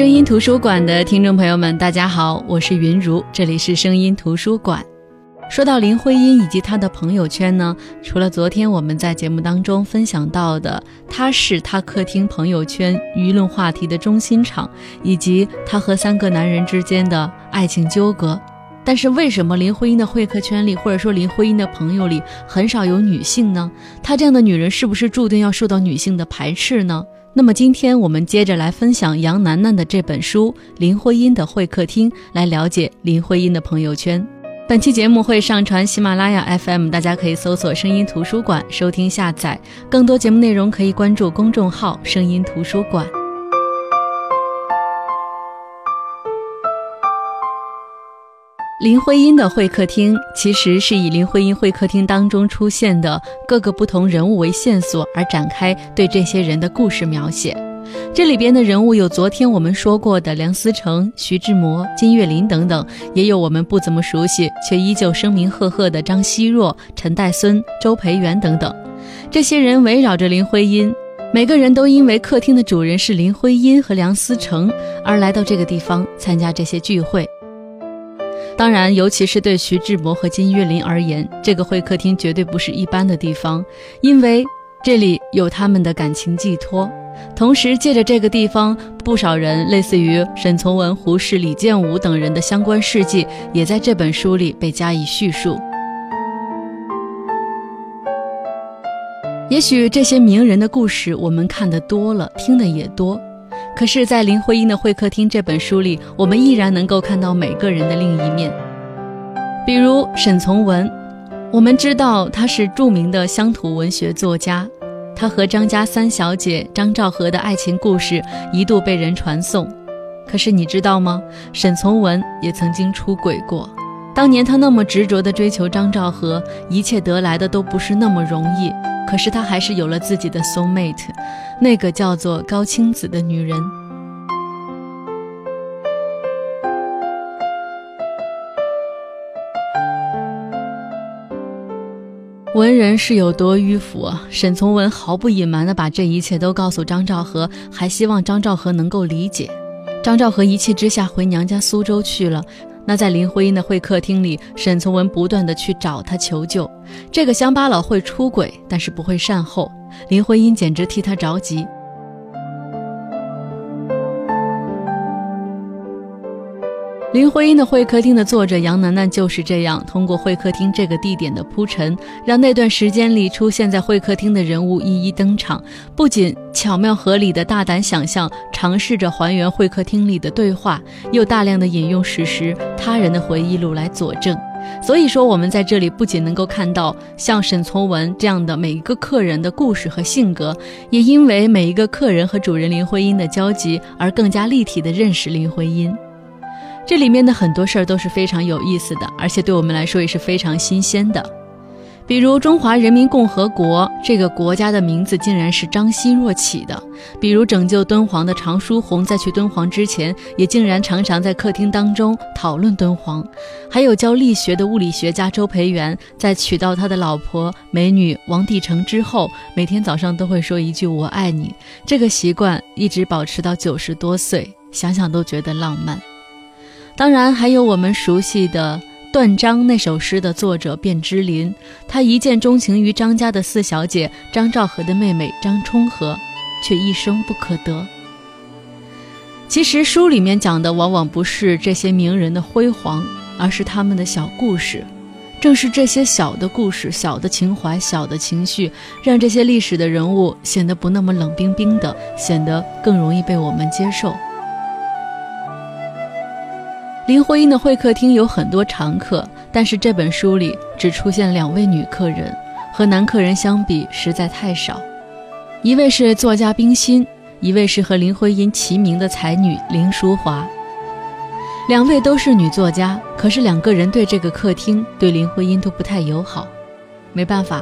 声音图书馆的听众朋友们，大家好，我是云如，这里是声音图书馆。说到林徽因以及她的朋友圈呢，除了昨天我们在节目当中分享到的，她是她客厅朋友圈舆论话题的中心场，以及她和三个男人之间的爱情纠葛。但是为什么林徽因的会客圈里，或者说林徽因的朋友里很少有女性呢？她这样的女人是不是注定要受到女性的排斥呢？那么今天我们接着来分享杨楠楠的这本书《林徽因的会客厅》，来了解林徽因的朋友圈。本期节目会上传喜马拉雅 FM，大家可以搜索“声音图书馆”收听下载。更多节目内容可以关注公众号“声音图书馆”。林徽因的会客厅其实是以林徽因会客厅当中出现的各个不同人物为线索而展开对这些人的故事描写。这里边的人物有昨天我们说过的梁思成、徐志摩、金岳霖等等，也有我们不怎么熟悉却依旧声名赫赫的张奚若、陈岱孙、周培源等等。这些人围绕着林徽因，每个人都因为客厅的主人是林徽因和梁思成而来到这个地方参加这些聚会。当然，尤其是对徐志摩和金岳霖而言，这个会客厅绝对不是一般的地方，因为这里有他们的感情寄托。同时，借着这个地方，不少人类似于沈从文、胡适、李建武等人的相关事迹，也在这本书里被加以叙述。也许这些名人的故事，我们看得多了，听的也多。可是，在林徽因的会客厅这本书里，我们依然能够看到每个人的另一面。比如沈从文，我们知道他是著名的乡土文学作家，他和张家三小姐张兆和的爱情故事一度被人传颂。可是你知道吗？沈从文也曾经出轨过。当年他那么执着地追求张兆和，一切得来的都不是那么容易。可是他还是有了自己的 soul mate，那个叫做高青子的女人。文人是有多迂腐啊！沈从文毫不隐瞒地把这一切都告诉张兆和，还希望张兆和能够理解。张兆和一气之下回娘家苏州去了。那在林徽因的会客厅里，沈从文不断的去找他求救。这个乡巴佬会出轨，但是不会善后。林徽因简直替他着急。林徽因的会客厅的作者杨楠楠就是这样，通过会客厅这个地点的铺陈，让那段时间里出现在会客厅的人物一一登场。不仅巧妙合理的大胆想象，尝试着还原会客厅里的对话，又大量的引用史实、他人的回忆录来佐证。所以说，我们在这里不仅能够看到像沈从文这样的每一个客人的故事和性格，也因为每一个客人和主人林徽因的交集，而更加立体的认识林徽因。这里面的很多事儿都是非常有意思的，而且对我们来说也是非常新鲜的。比如中华人民共和国这个国家的名字竟然是张奚若起的；比如拯救敦煌的常书鸿在去敦煌之前，也竟然常常在客厅当中讨论敦煌；还有教力学的物理学家周培源，在娶到他的老婆美女王帝成之后，每天早上都会说一句“我爱你”，这个习惯一直保持到九十多岁，想想都觉得浪漫。当然，还有我们熟悉的《断章》那首诗的作者卞之琳，他一见钟情于张家的四小姐张兆和的妹妹张充和，却一生不可得。其实书里面讲的往往不是这些名人的辉煌，而是他们的小故事。正是这些小的故事、小的情怀、小的情绪，让这些历史的人物显得不那么冷冰冰的，显得更容易被我们接受。林徽因的会客厅有很多常客，但是这本书里只出现两位女客人，和男客人相比实在太少。一位是作家冰心，一位是和林徽因齐名的才女林淑华。两位都是女作家，可是两个人对这个客厅、对林徽因都不太友好。没办法，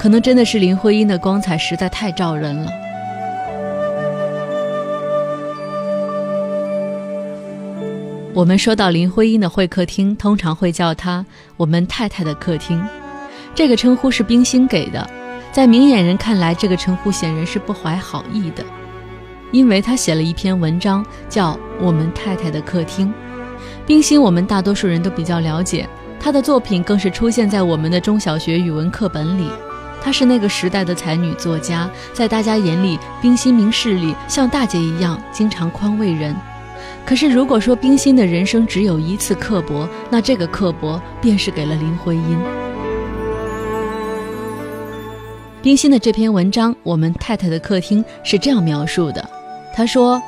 可能真的是林徽因的光彩实在太照人了。我们说到林徽因的会客厅，通常会叫它“我们太太的客厅”，这个称呼是冰心给的。在明眼人看来，这个称呼显然是不怀好意的。因为他写了一篇文章，叫《我们太太的客厅》。冰心，我们大多数人都比较了解，她的作品更是出现在我们的中小学语文课本里。她是那个时代的才女作家，在大家眼里，冰心明事理，像大姐一样，经常宽慰人。可是，如果说冰心的人生只有一次刻薄，那这个刻薄便是给了林徽因。冰心的这篇文章《我们太太的客厅》是这样描述的：他说，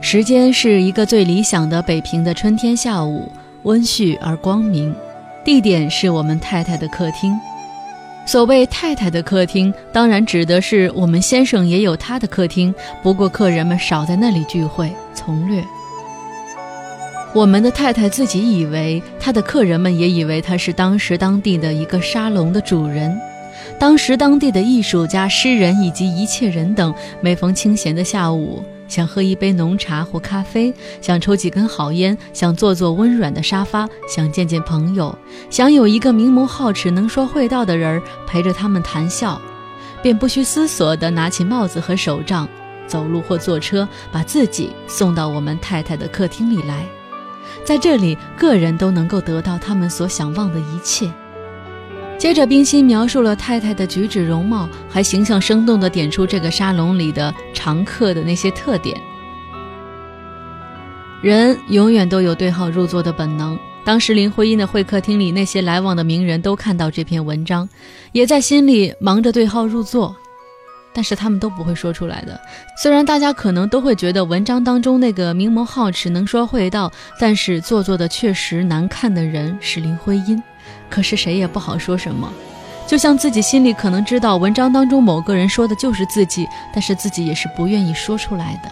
时间是一个最理想的北平的春天下午，温煦而光明；地点是我们太太的客厅。所谓太太的客厅，当然指的是我们先生也有他的客厅，不过客人们少在那里聚会，从略。我们的太太自己以为，他的客人们也以为他是当时当地的一个沙龙的主人。当时，当地的艺术家、诗人以及一切人等，每逢清闲的下午，想喝一杯浓茶或咖啡，想抽几根好烟，想坐坐温软的沙发，想见见朋友，想有一个明眸皓齿、能说会道的人陪着他们谈笑，便不需思索地拿起帽子和手杖，走路或坐车，把自己送到我们太太的客厅里来。在这里，个人都能够得到他们所想望的一切。接着，冰心描述了太太的举止容貌，还形象生动地点出这个沙龙里的常客的那些特点。人永远都有对号入座的本能。当时林徽因的会客厅里，那些来往的名人都看到这篇文章，也在心里忙着对号入座，但是他们都不会说出来的。虽然大家可能都会觉得文章当中那个明眸皓齿、能说会道，但是做作的确实难看的人是林徽因。可是谁也不好说什么，就像自己心里可能知道文章当中某个人说的就是自己，但是自己也是不愿意说出来的。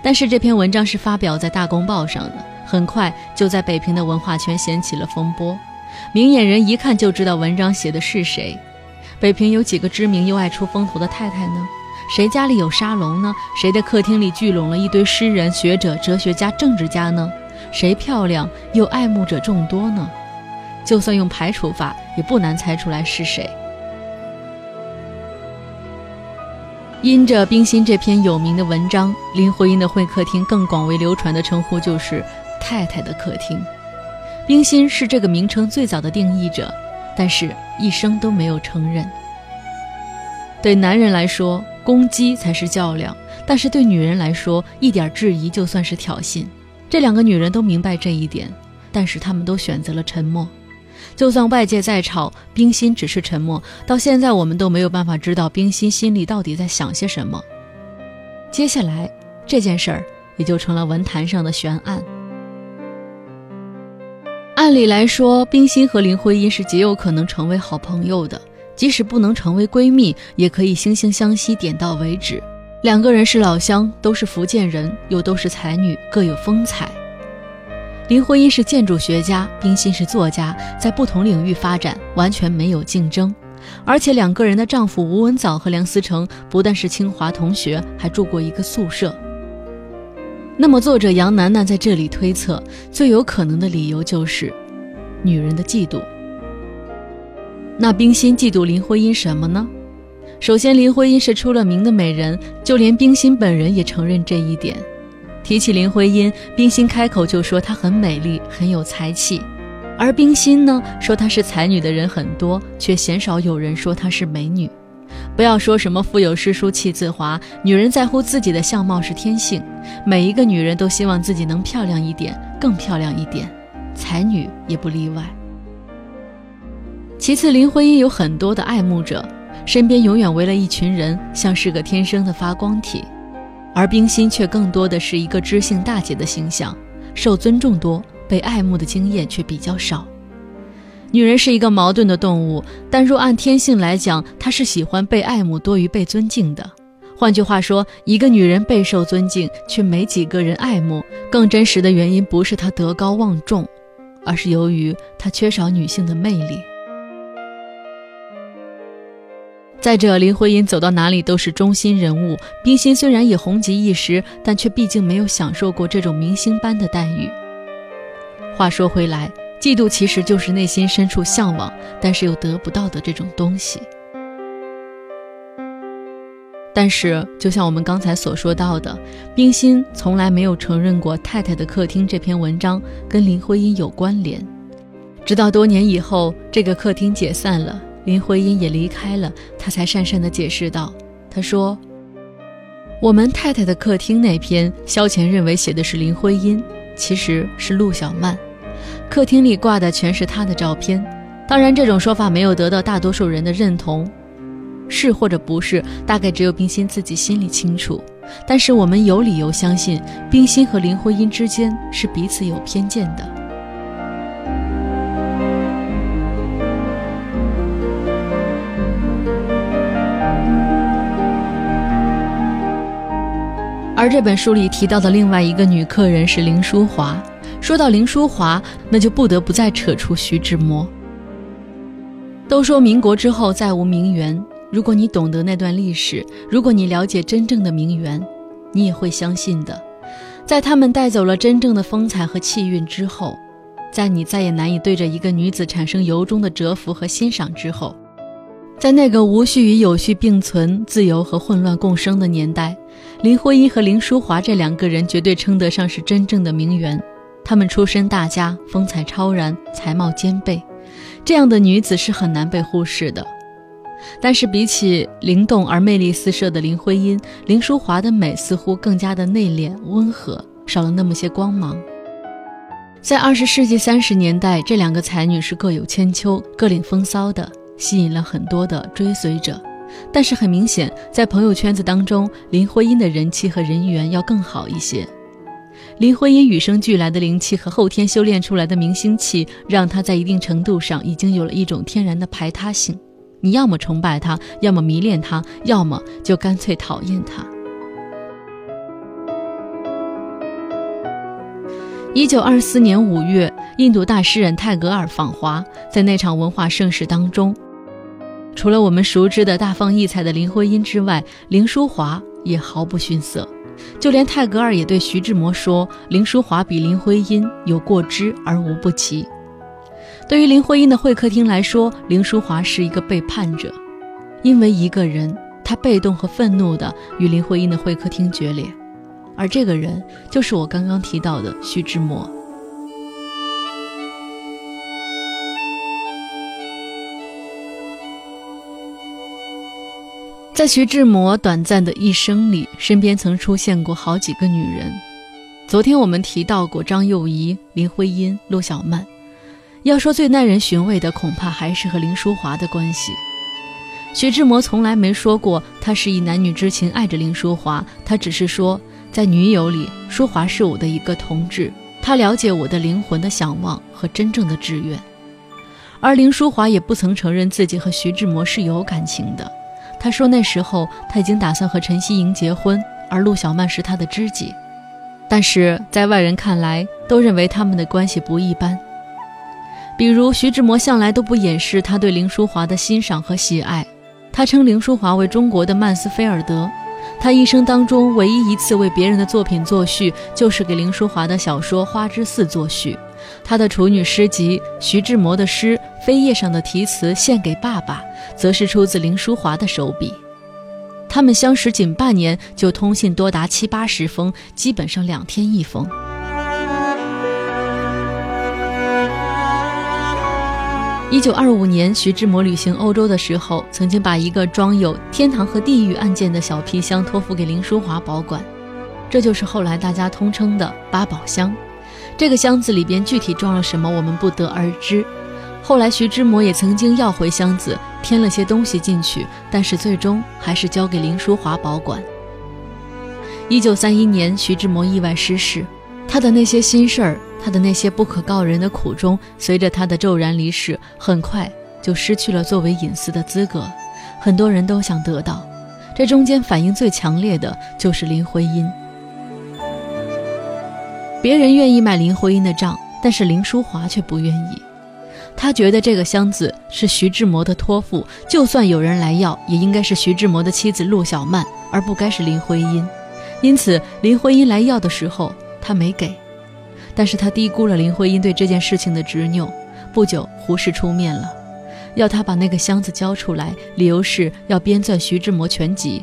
但是这篇文章是发表在《大公报》上的，很快就在北平的文化圈掀起了风波。明眼人一看就知道文章写的是谁。北平有几个知名又爱出风头的太太呢？谁家里有沙龙呢？谁的客厅里聚拢了一堆诗人、学者、哲学家、政治家呢？谁漂亮又爱慕者众多呢？就算用排除法，也不难猜出来是谁。因着冰心这篇有名的文章，林徽因的会客厅更广为流传的称呼就是“太太的客厅”。冰心是这个名称最早的定义者，但是一生都没有承认。对男人来说，攻击才是较量；但是对女人来说，一点质疑就算是挑衅。这两个女人都明白这一点，但是她们都选择了沉默。就算外界再吵，冰心只是沉默。到现在，我们都没有办法知道冰心心里到底在想些什么。接下来这件事儿也就成了文坛上的悬案。按理来说，冰心和林徽因是极有可能成为好朋友的，即使不能成为闺蜜，也可以惺惺相惜，点到为止。两个人是老乡，都是福建人，又都是才女，各有风采。林徽因是建筑学家，冰心是作家，在不同领域发展，完全没有竞争。而且两个人的丈夫吴文藻和梁思成不但是清华同学，还住过一个宿舍。那么，作者杨楠楠在这里推测，最有可能的理由就是女人的嫉妒。那冰心嫉妒林徽因什么呢？首先，林徽因是出了名的美人，就连冰心本人也承认这一点。提起林徽因，冰心开口就说她很美丽，很有才气。而冰心呢，说她是才女的人很多，却鲜少有人说她是美女。不要说什么腹有诗书气自华，女人在乎自己的相貌是天性，每一个女人都希望自己能漂亮一点，更漂亮一点，才女也不例外。其次，林徽因有很多的爱慕者，身边永远围了一群人，像是个天生的发光体。而冰心却更多的是一个知性大姐的形象，受尊重多，被爱慕的经验却比较少。女人是一个矛盾的动物，但若按天性来讲，她是喜欢被爱慕多于被尊敬的。换句话说，一个女人备受尊敬，却没几个人爱慕，更真实的原因不是她德高望重，而是由于她缺少女性的魅力。再者，林徽因走到哪里都是中心人物，冰心虽然也红极一时，但却毕竟没有享受过这种明星般的待遇。话说回来，嫉妒其实就是内心深处向往，但是又得不到的这种东西。但是，就像我们刚才所说到的，冰心从来没有承认过《太太的客厅》这篇文章跟林徽因有关联。直到多年以后，这个客厅解散了，林徽因也离开了，她才讪讪地解释道：“她说，我们《太太的客厅》那篇，萧乾认为写的是林徽因，其实是陆小曼。客厅里挂的全是她的照片。当然，这种说法没有得到大多数人的认同。”是或者不是，大概只有冰心自己心里清楚。但是我们有理由相信，冰心和林徽因之间是彼此有偏见的。而这本书里提到的另外一个女客人是林淑华。说到林淑华，那就不得不再扯出徐志摩。都说民国之后再无名媛。如果你懂得那段历史，如果你了解真正的名媛，你也会相信的。在他们带走了真正的风采和气韵之后，在你再也难以对着一个女子产生由衷的折服和欣赏之后，在那个无序与有序并存、自由和混乱共生的年代，林徽因和林淑华这两个人绝对称得上是真正的名媛。她们出身大家，风采超然，才貌兼备，这样的女子是很难被忽视的。但是比起灵动而魅力四射的林徽因，林淑华的美似乎更加的内敛温和，少了那么些光芒。在二十世纪三十年代，这两个才女是各有千秋、各领风骚的，吸引了很多的追随者。但是很明显，在朋友圈子当中，林徽因的人气和人缘要更好一些。林徽因与生俱来的灵气和后天修炼出来的明星气，让她在一定程度上已经有了一种天然的排他性。你要么崇拜她，要么迷恋她，要么就干脆讨厌她。一九二四年五月，印度大诗人泰戈尔访华，在那场文化盛世当中，除了我们熟知的大放异彩的林徽因之外，林淑华也毫不逊色。就连泰戈尔也对徐志摩说：“林淑华比林徽因有过之而无不及。”对于林徽因的会客厅来说，林淑华是一个背叛者，因为一个人，他被动和愤怒的与林徽因的会客厅决裂，而这个人就是我刚刚提到的徐志摩。在徐志摩短暂的一生里，身边曾出现过好几个女人。昨天我们提到过张幼仪、林徽因、陆小曼。要说最耐人寻味的，恐怕还是和林淑华的关系。徐志摩从来没说过他是以男女之情爱着林淑华，他只是说，在女友里，淑华是我的一个同志，她了解我的灵魂的向往和真正的志愿。而林淑华也不曾承认自己和徐志摩是有感情的，他说那时候他已经打算和陈希莹结婚，而陆小曼是他的知己。但是在外人看来，都认为他们的关系不一般。比如徐志摩向来都不掩饰他对林淑华的欣赏和喜爱，他称林淑华为中国的曼斯菲尔德。他一生当中唯一一次为别人的作品作序，就是给林淑华的小说《花之寺》作序。他的处女诗集《徐志摩的诗》扉页上的题词“献给爸爸”，则是出自林淑华的手笔。他们相识仅半年，就通信多达七八十封，基本上两天一封。一九二五年，徐志摩旅行欧洲的时候，曾经把一个装有天堂和地狱案件的小皮箱托付给林淑华保管，这就是后来大家通称的八宝箱。这个箱子里边具体装了什么，我们不得而知。后来徐志摩也曾经要回箱子，添了些东西进去，但是最终还是交给林淑华保管。一九三一年，徐志摩意外失事，他的那些心事儿。他的那些不可告人的苦衷，随着他的骤然离世，很快就失去了作为隐私的资格。很多人都想得到，这中间反应最强烈的就是林徽因。别人愿意买林徽因的账，但是林淑华却不愿意。他觉得这个箱子是徐志摩的托付，就算有人来要，也应该是徐志摩的妻子陆小曼，而不该是林徽因。因此，林徽因来要的时候，他没给。但是他低估了林徽因对这件事情的执拗。不久，胡适出面了，要他把那个箱子交出来，理由是要编纂徐志摩全集。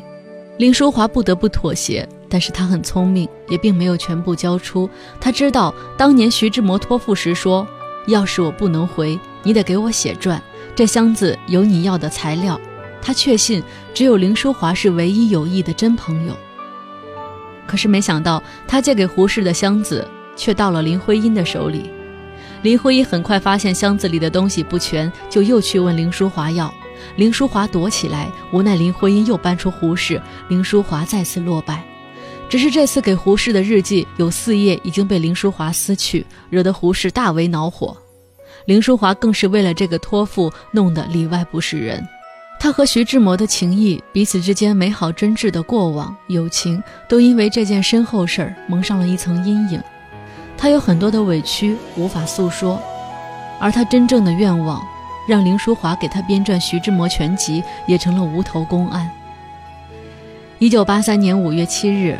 林淑华不得不妥协，但是他很聪明，也并没有全部交出。他知道当年徐志摩托付时说：“要是我不能回，你得给我写传，这箱子有你要的材料。”他确信只有林淑华是唯一有益的真朋友。可是没想到，他借给胡适的箱子却到了林徽因的手里。林徽因很快发现箱子里的东西不全，就又去问林淑华要。林淑华躲起来，无奈林徽因又搬出胡适，林淑华再次落败。只是这次给胡适的日记有四页已经被林淑华撕去，惹得胡适大为恼火。林淑华更是为了这个托付弄得里外不是人。他和徐志摩的情谊，彼此之间美好真挚的过往友情，都因为这件身后事儿蒙上了一层阴影。他有很多的委屈无法诉说，而他真正的愿望，让林淑华给他编撰《徐志摩全集》也成了无头公案。一九八三年五月七日，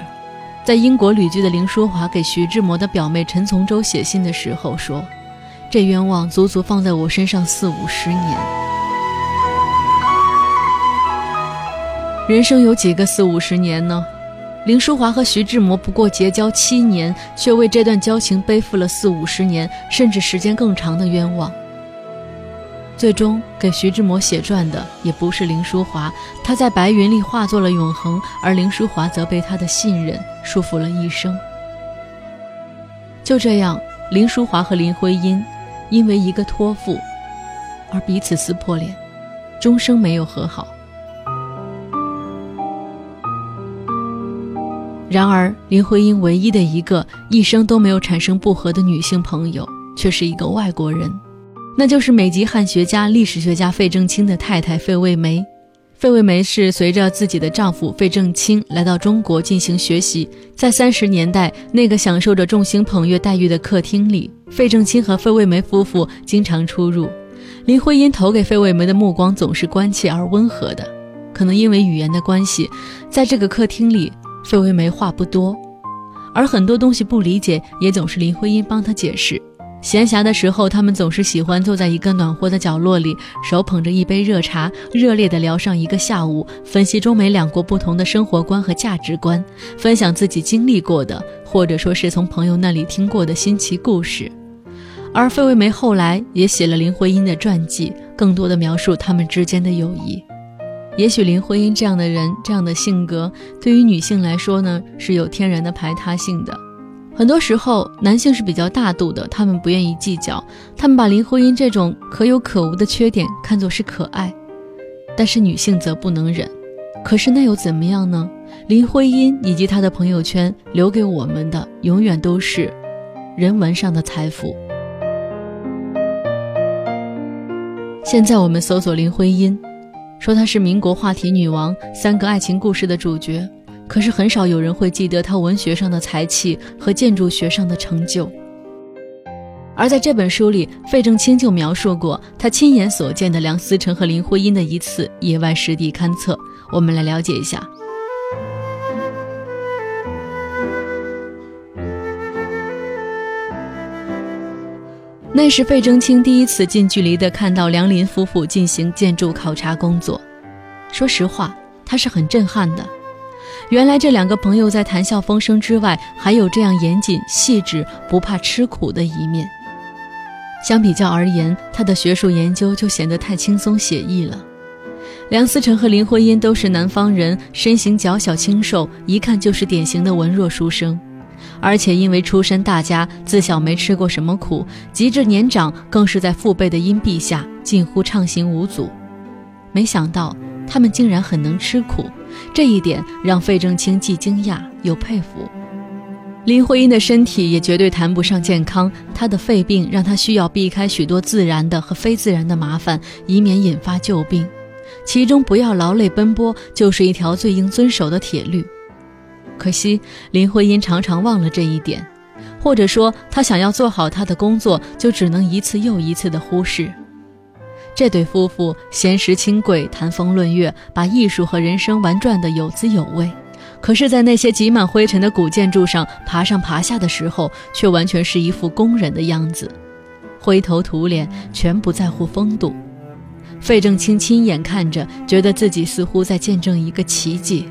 在英国旅居的林淑华给徐志摩的表妹陈从周写信的时候说：“这冤枉足足放在我身上四五十年。”人生有几个四五十年呢？林淑华和徐志摩不过结交七年，却为这段交情背负了四五十年，甚至时间更长的冤枉。最终给徐志摩写传的也不是林淑华，他在白云里化作了永恒，而林淑华则被他的信任束缚了一生。就这样，林淑华和林徽因因为一个托付而彼此撕破脸，终生没有和好。然而，林徽因唯一的一个一生都没有产生不和的女性朋友，却是一个外国人，那就是美籍汉学家、历史学家费正清的太太费慰梅。费慰梅是随着自己的丈夫费正清来到中国进行学习，在三十年代那个享受着众星捧月待遇的客厅里，费正清和费慰梅夫妇经常出入。林徽因投给费慰梅的目光总是关切而温和的，可能因为语言的关系，在这个客厅里。费慰梅话不多，而很多东西不理解，也总是林徽因帮他解释。闲暇的时候，他们总是喜欢坐在一个暖和的角落里，手捧着一杯热茶，热烈地聊上一个下午，分析中美两国不同的生活观和价值观，分享自己经历过的，或者说是从朋友那里听过的新奇故事。而费慰梅后来也写了林徽因的传记，更多的描述他们之间的友谊。也许林徽因这样的人，这样的性格，对于女性来说呢，是有天然的排他性的。很多时候，男性是比较大度的，他们不愿意计较，他们把林徽因这种可有可无的缺点看作是可爱。但是女性则不能忍。可是那又怎么样呢？林徽因以及她的朋友圈留给我们的，永远都是人文上的财富。现在我们搜索林徽因。说她是民国话题女王，三个爱情故事的主角，可是很少有人会记得他文学上的才气和建筑学上的成就。而在这本书里，费正清就描述过他亲眼所见的梁思成和林徽因的一次野外实地勘测，我们来了解一下。那是费正清第一次近距离地看到梁林夫妇进行建筑考察工作。说实话，他是很震撼的。原来这两个朋友在谈笑风生之外，还有这样严谨细致、不怕吃苦的一面。相比较而言，他的学术研究就显得太轻松写意了。梁思成和林徽因都是南方人，身形较小清瘦，一看就是典型的文弱书生。而且因为出身大家，自小没吃过什么苦，及至年长，更是在父辈的荫庇下，近乎畅行无阻。没想到他们竟然很能吃苦，这一点让费正清既惊讶又佩服。林徽因的身体也绝对谈不上健康，她的肺病让她需要避开许多自然的和非自然的麻烦，以免引发旧病。其中不要劳累奔波，就是一条最应遵守的铁律。可惜林徽因常常忘了这一点，或者说她想要做好她的工作，就只能一次又一次的忽视。这对夫妇闲时清贵，谈风论月，把艺术和人生玩转的有滋有味。可是，在那些挤满灰尘的古建筑上爬上爬下的时候，却完全是一副工人的样子，灰头土脸，全不在乎风度。费正清亲眼看着，觉得自己似乎在见证一个奇迹。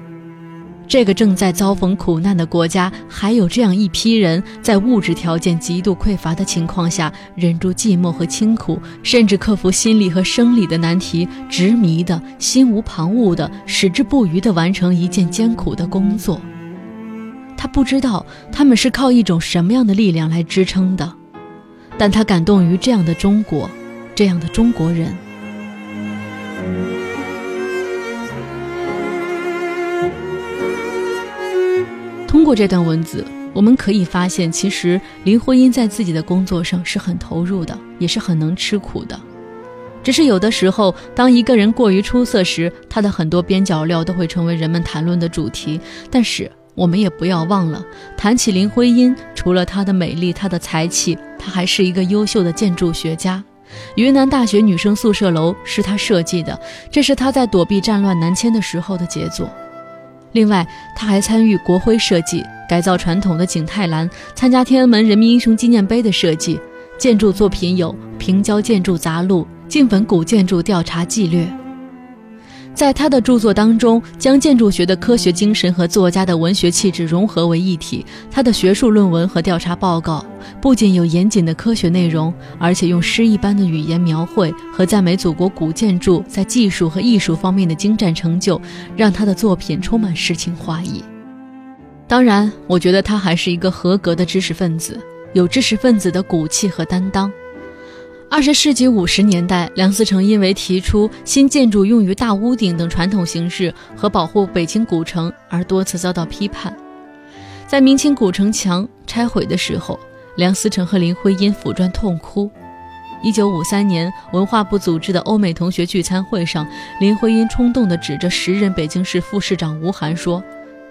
这个正在遭逢苦难的国家，还有这样一批人，在物质条件极度匮乏的情况下，忍住寂寞和清苦，甚至克服心理和生理的难题，执迷的心无旁骛的、矢志不渝地完成一件艰苦的工作。他不知道他们是靠一种什么样的力量来支撑的，但他感动于这样的中国，这样的中国人。过这段文字，我们可以发现，其实林徽因在自己的工作上是很投入的，也是很能吃苦的。只是有的时候，当一个人过于出色时，他的很多边角料都会成为人们谈论的主题。但是我们也不要忘了，谈起林徽因，除了她的美丽、她的才气，她还是一个优秀的建筑学家。云南大学女生宿舍楼是她设计的，这是她在躲避战乱南迁的时候的杰作。另外，他还参与国徽设计、改造传统的景泰蓝，参加天安门人民英雄纪念碑的设计。建筑作品有《平交建筑杂录》《晋汾古建筑调查纪略》。在他的著作当中，将建筑学的科学精神和作家的文学气质融合为一体。他的学术论文和调查报告不仅有严谨的科学内容，而且用诗一般的语言描绘和赞美祖国古建筑在技术和艺术方面的精湛成就，让他的作品充满诗情画意。当然，我觉得他还是一个合格的知识分子，有知识分子的骨气和担当。二十世纪五十年代，梁思成因为提出新建筑用于大屋顶等传统形式和保护北京古城而多次遭到批判。在明清古城墙拆毁的时候，梁思成和林徽因抚砖痛哭。一九五三年，文化部组织的欧美同学聚餐会上，林徽因冲动地指着时任北京市副市长吴晗说：“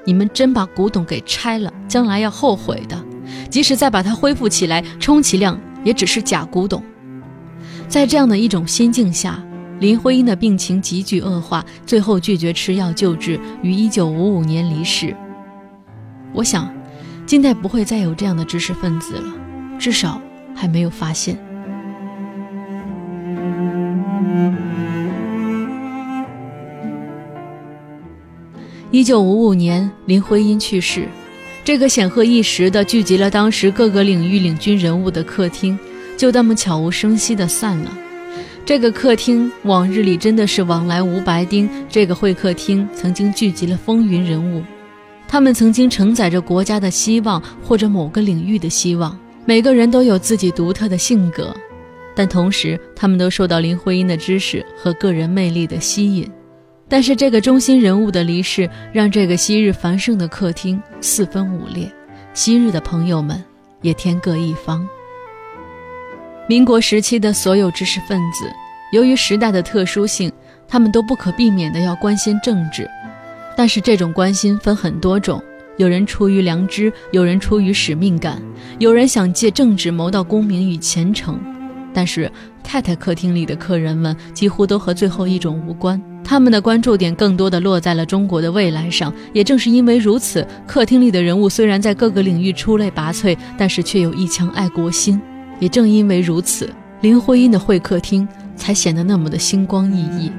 你们真把古董给拆了，将来要后悔的。即使再把它恢复起来，充其量也只是假古董。”在这样的一种心境下，林徽因的病情急剧恶化，最后拒绝吃药救治，于一九五五年离世。我想，近代不会再有这样的知识分子了，至少还没有发现。一九五五年，林徽因去世，这个显赫一时的、聚集了当时各个领域领军人物的客厅。就那么悄无声息地散了。这个客厅往日里真的是往来无白丁。这个会客厅曾经聚集了风云人物，他们曾经承载着国家的希望或者某个领域的希望。每个人都有自己独特的性格，但同时他们都受到林徽因的知识和个人魅力的吸引。但是这个中心人物的离世，让这个昔日繁盛的客厅四分五裂，昔日的朋友们也天各一方。民国时期的所有知识分子，由于时代的特殊性，他们都不可避免地要关心政治。但是这种关心分很多种，有人出于良知，有人出于使命感，有人想借政治谋到功名与前程。但是太太客厅里的客人们几乎都和最后一种无关，他们的关注点更多的落在了中国的未来上。也正是因为如此，客厅里的人物虽然在各个领域出类拔萃，但是却有一腔爱国心。也正因为如此，林徽因的会客厅才显得那么的星光熠熠。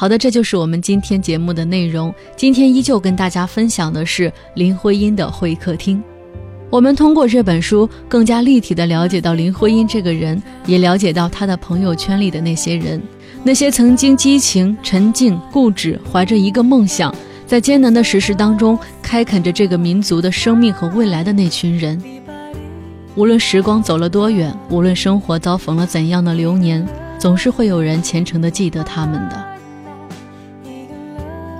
好的，这就是我们今天节目的内容。今天依旧跟大家分享的是林徽因的会客厅。我们通过这本书，更加立体的了解到林徽因这个人，也了解到她的朋友圈里的那些人，那些曾经激情、沉静、固执，怀着一个梦想，在艰难的时事当中开垦着这个民族的生命和未来的那群人。无论时光走了多远，无论生活遭逢了怎样的流年，总是会有人虔诚地记得他们的。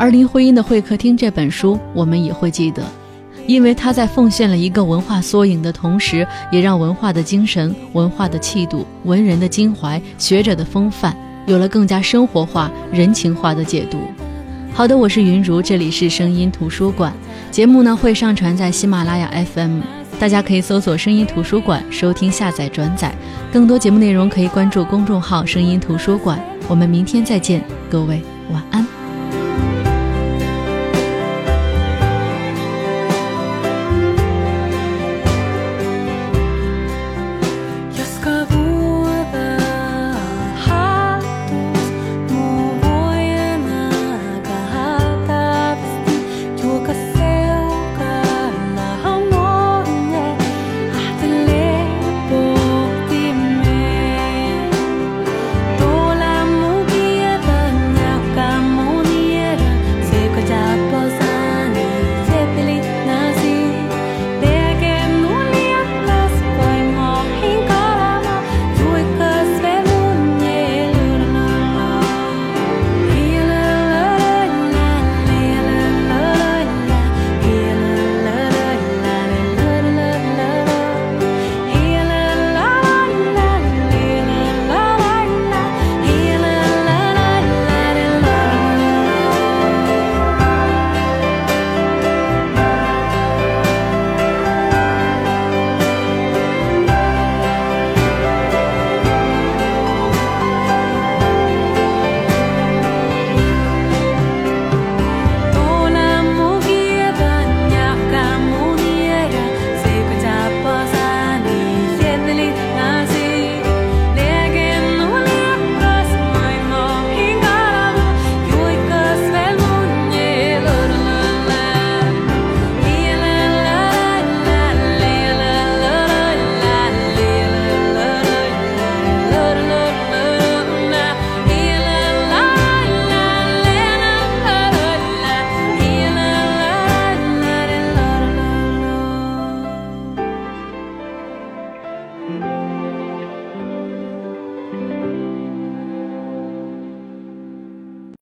而林徽因的会客厅这本书，我们也会记得，因为他在奉献了一个文化缩影的同时，也让文化的精神、文化的气度、文人的襟怀、学者的风范有了更加生活化、人情化的解读。好的，我是云如，这里是声音图书馆，节目呢会上传在喜马拉雅 FM，大家可以搜索“声音图书馆”收听、下载、转载。更多节目内容可以关注公众号“声音图书馆”。我们明天再见，各位晚安。